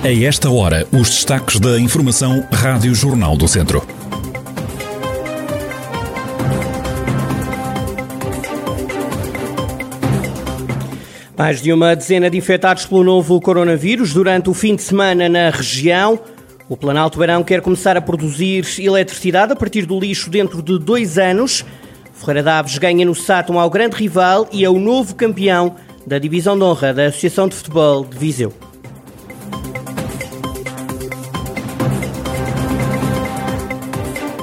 A esta hora, os destaques da Informação Rádio Jornal do Centro. Mais de uma dezena de infectados pelo novo coronavírus durante o fim de semana na região. O Planalto Beirão quer começar a produzir eletricidade a partir do lixo dentro de dois anos. Ferreira Daves ganha no Sátão ao grande rival e é o novo campeão da Divisão de Honra da Associação de Futebol de Viseu.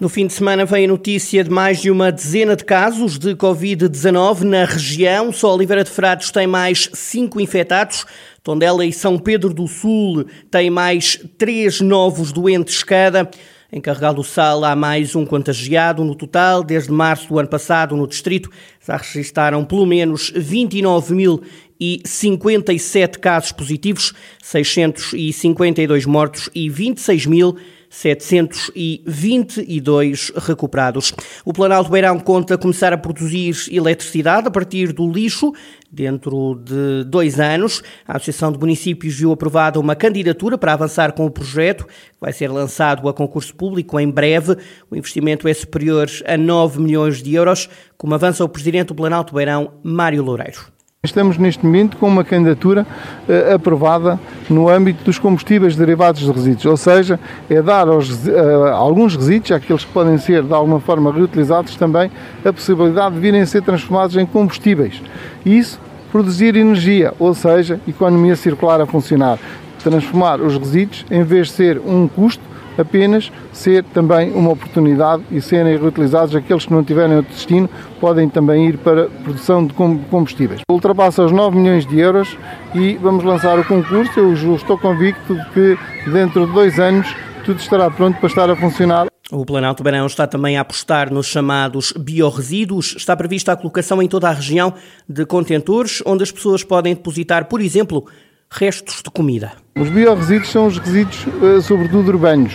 No fim de semana vem a notícia de mais de uma dezena de casos de Covid-19 na região. Só Oliveira de Frades tem mais cinco infectados. Tondela e São Pedro do Sul têm mais três novos doentes cada. Em Carregal do Sal há mais um contagiado. No total, desde março do ano passado, no distrito, já registaram pelo menos 29.057 casos positivos, 652 mortos e 26 mil 722 recuperados. O Planalto Beirão conta começar a produzir eletricidade a partir do lixo dentro de dois anos. A Associação de Municípios viu aprovada uma candidatura para avançar com o projeto, que vai ser lançado a concurso público em breve. O investimento é superior a 9 milhões de euros, como avança o Presidente do Planalto Beirão, Mário Loureiro. Estamos neste momento com uma candidatura uh, aprovada no âmbito dos combustíveis derivados de resíduos, ou seja, é dar aos, uh, alguns resíduos, aqueles que podem ser de alguma forma reutilizados, também a possibilidade de virem a ser transformados em combustíveis. Isso produzir energia, ou seja, economia circular a funcionar. Transformar os resíduos, em vez de ser um custo, apenas ser também uma oportunidade e serem reutilizados aqueles que não tiverem outro destino, podem também ir para produção de combustíveis. Ultrapassa os 9 milhões de euros e vamos lançar o concurso. Eu estou convicto de que dentro de dois anos tudo estará pronto para estar a funcionar. O Planalto Barão está também a apostar nos chamados biorresíduos. Está prevista a colocação em toda a região de contentores onde as pessoas podem depositar, por exemplo, restos de comida. Os biorresíduos são os resíduos, eh, sobretudo urbanos.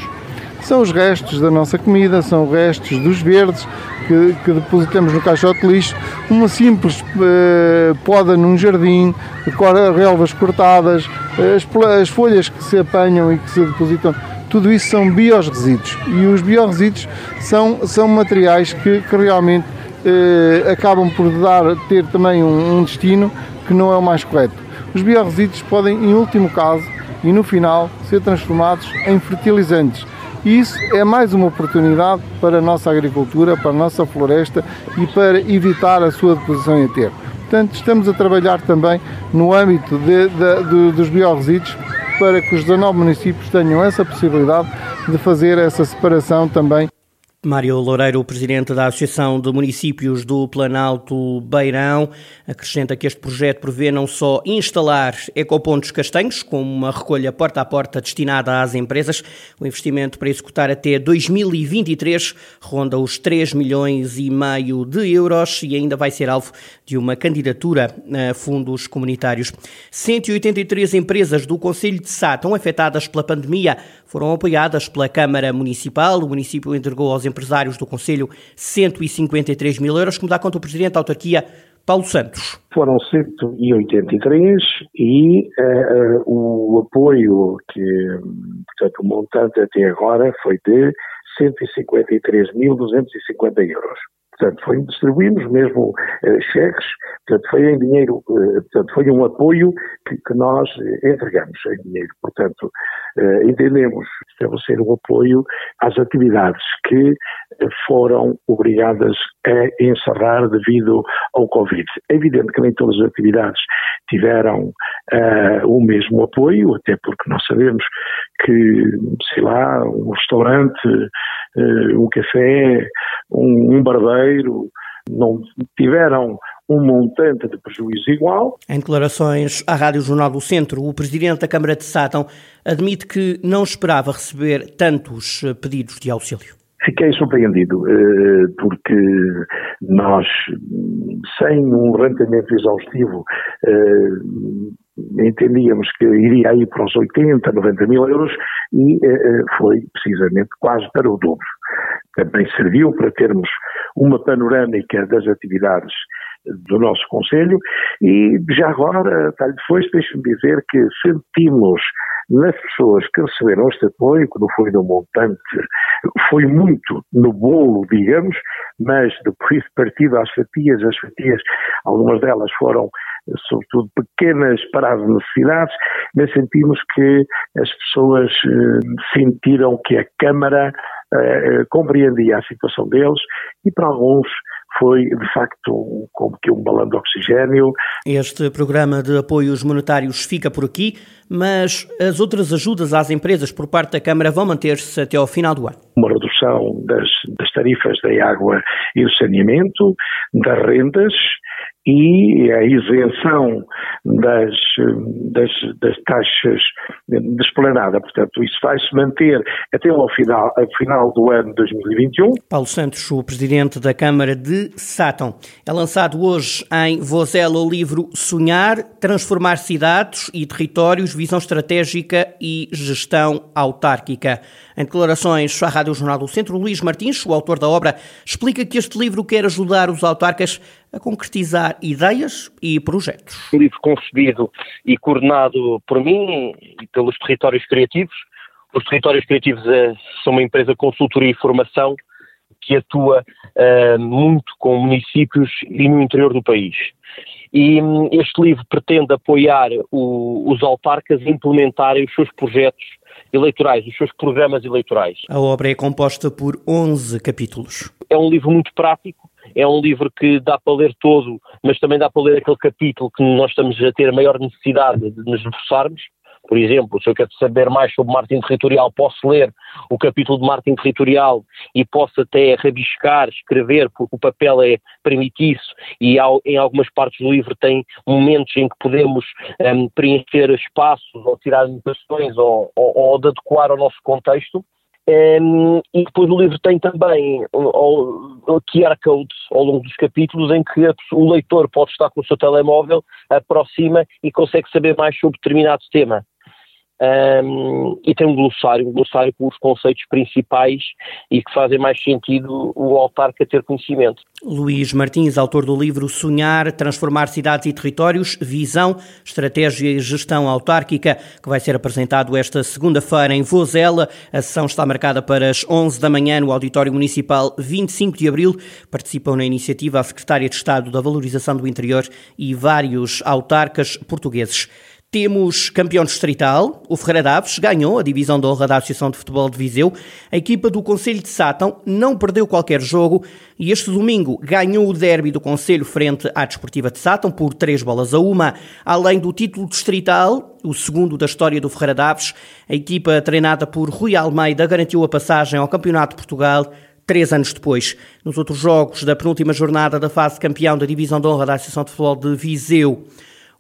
São os restos da nossa comida, são restos dos verdes que, que depositamos no caixote de lixo, uma simples uh, poda num jardim, relvas cortadas, as, as folhas que se apanham e que se depositam tudo isso são biorresíduos e os biorresíduos são, são materiais que, que realmente eh, acabam por dar, ter também um, um, destino que não é o mais correto. Os biorresíduos podem, em último caso e no final, ser transformados em fertilizantes. E isso é mais uma oportunidade para a nossa agricultura, para a nossa floresta e para evitar a sua deposição em aterro. Portanto, estamos a trabalhar também no âmbito de, de, de, dos biorresíduos para que os 19 municípios tenham essa possibilidade de fazer essa separação também Mário Loureiro, presidente da Associação de Municípios do Planalto Beirão, acrescenta que este projeto prevê não só instalar ecopontos castanhos, com uma recolha porta a porta destinada às empresas, o investimento para executar até 2023 ronda os 3 milhões e meio de euros e ainda vai ser alvo de uma candidatura a fundos comunitários. 183 empresas do Conselho de Sá estão afetadas pela pandemia foram apoiadas pela Câmara Municipal. O município entregou aos empresários do Conselho 153 mil euros, como dá conta o Presidente da Autarquia, Paulo Santos. Foram 183 e uh, o apoio que, portanto, o montante até agora foi de 153.250 euros. Portanto, foi, distribuímos mesmo uh, cheques, portanto, foi em dinheiro, uh, portanto, foi um apoio que, que nós entregamos em dinheiro. Portanto, uh, entendemos estabelecer um apoio às atividades que foram obrigadas a encerrar devido ao Covid. É evidente que nem todas as atividades tiveram o mesmo apoio, até porque nós sabemos que, sei lá, um restaurante, um café, um, um barbeiro, não tiveram um montante de prejuízo igual. Em declarações à Rádio Jornal do Centro, o Presidente da Câmara de Sátão admite que não esperava receber tantos eh, pedidos de auxílio. Fiquei surpreendido, eh, porque nós sem um levantamento exaustivo, entendíamos que iria aí para os 80, 90 mil euros e foi precisamente quase para o dobro. Também serviu para termos uma panorâmica das atividades do nosso Conselho. E já agora, tal depois, deixe-me dizer que sentimos nas pessoas que receberam este apoio, que não foi no montante, foi muito no bolo, digamos, mas depois partido às fatias, as fatias, algumas delas foram sobretudo pequenas para as necessidades, mas sentimos que as pessoas eh, sentiram que a Câmara eh, compreendia a situação deles e para alguns foi de facto como que um balão de oxigênio. Este programa de apoios monetários fica por aqui, mas as outras ajudas às empresas por parte da Câmara vão manter-se até ao final do ano. Uma redução das, das tarifas da água e do saneamento, das rendas e a isenção das, das, das taxas de esplanada. Portanto, isso vai-se manter até ao final, ao final do ano 2021. Paulo Santos, o presidente da Câmara de Sátão. É lançado hoje em Vozela o livro Sonhar, Transformar Cidades e Territórios, Visão Estratégica e Gestão Autárquica. Em declarações à Rádio Jornal do Centro, Luís Martins, o autor da obra, explica que este livro quer ajudar os autarcas a concretizar ideias e projetos. Um livro concebido e coordenado por mim e pelos territórios criativos. Os territórios criativos é, são uma empresa de consultoria e formação que atua uh, muito com municípios e no interior do país. E um, este livro pretende apoiar o, os autarcas a implementarem os seus projetos eleitorais, os seus programas eleitorais. A obra é composta por 11 capítulos. É um livro muito prático, é um livro que dá para ler todo, mas também dá para ler aquele capítulo que nós estamos a ter a maior necessidade de nos esforçarmos. Por exemplo, se eu quero saber mais sobre marketing territorial, posso ler o capítulo de marketing territorial e posso até rabiscar, escrever, porque o papel é, permite isso e em algumas partes do livro tem momentos em que podemos um, preencher espaços ou tirar anotações ou, ou, ou de adequar ao nosso contexto. Um, e depois o livro tem também o QR codes ao longo dos capítulos em que o leitor pode estar com o seu telemóvel, aproxima e consegue saber mais sobre determinado tema um, e tem um glossário, um glossário com os conceitos principais e que fazem mais sentido o autarca ter conhecimento. Luís Martins, autor do livro Sonhar, Transformar Cidades e Territórios, Visão, Estratégia e Gestão Autárquica, que vai ser apresentado esta segunda-feira em Vozela. A sessão está marcada para as 11 da manhã no Auditório Municipal 25 de Abril. Participam na iniciativa a Secretária de Estado da Valorização do Interior e vários autarcas portugueses. Temos campeão distrital, o Ferreira Daves ganhou a divisão de honra da Associação de Futebol de Viseu. A equipa do Conselho de Sátão não perdeu qualquer jogo e este domingo ganhou o derby do Conselho frente à Desportiva de Sátão por três bolas a uma. Além do título distrital, o segundo da história do Ferreira Daves, a equipa treinada por Rui Almeida garantiu a passagem ao Campeonato de Portugal três anos depois. Nos outros jogos da penúltima jornada da fase campeão da divisão de honra da Associação de Futebol de Viseu,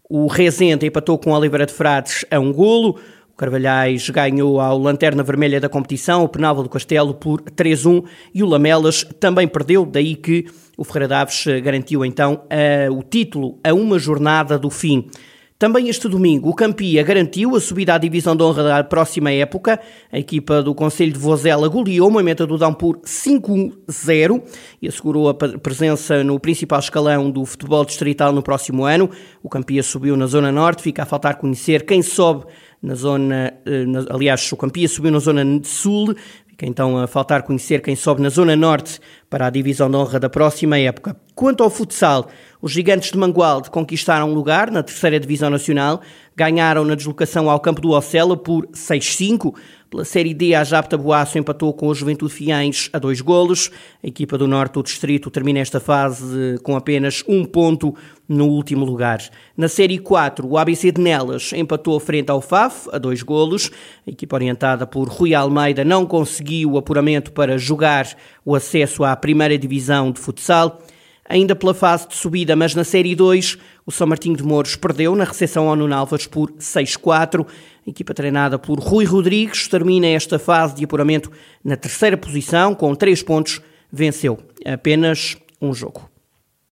o Rezende empatou com Oliveira de Frades a um golo. O Carvalhais ganhou ao Lanterna Vermelha da competição, o Penalva do Castelo, por 3-1 e o Lamelas também perdeu, daí que o Ferreira Daves garantiu então o título a uma jornada do fim. Também este domingo, o Campia garantiu a subida à divisão de honra da próxima época. A equipa do Conselho de Vozela goleou Moimenta do Dão por 5-0 e assegurou a presença no principal escalão do futebol distrital no próximo ano. O Campia subiu na Zona Norte, fica a faltar conhecer quem sobe na zona, eh, aliás, o Campia subiu na zona sul, Fica então a faltar conhecer quem sobe na Zona Norte para a divisão de honra da próxima época. Quanto ao futsal, os gigantes de Mangualde conquistaram lugar na terceira divisão nacional, ganharam na deslocação ao campo do Ocela por 6-5. Pela Série D, a Japta Boaço empatou com a Juventude Fiães a dois golos. A equipa do Norte do Distrito termina esta fase com apenas um ponto no último lugar. Na Série 4, o ABC de Nelas empatou frente ao FAF a dois golos. A equipa orientada por Rui Almeida não conseguiu o apuramento para jogar o acesso à primeira divisão de futsal ainda pela fase de subida, mas na Série 2, o São Martinho de Mouros perdeu na recepção ao Nuno Alves por 6-4. A equipa treinada por Rui Rodrigues termina esta fase de apuramento na terceira posição, com 3 pontos, venceu apenas um jogo.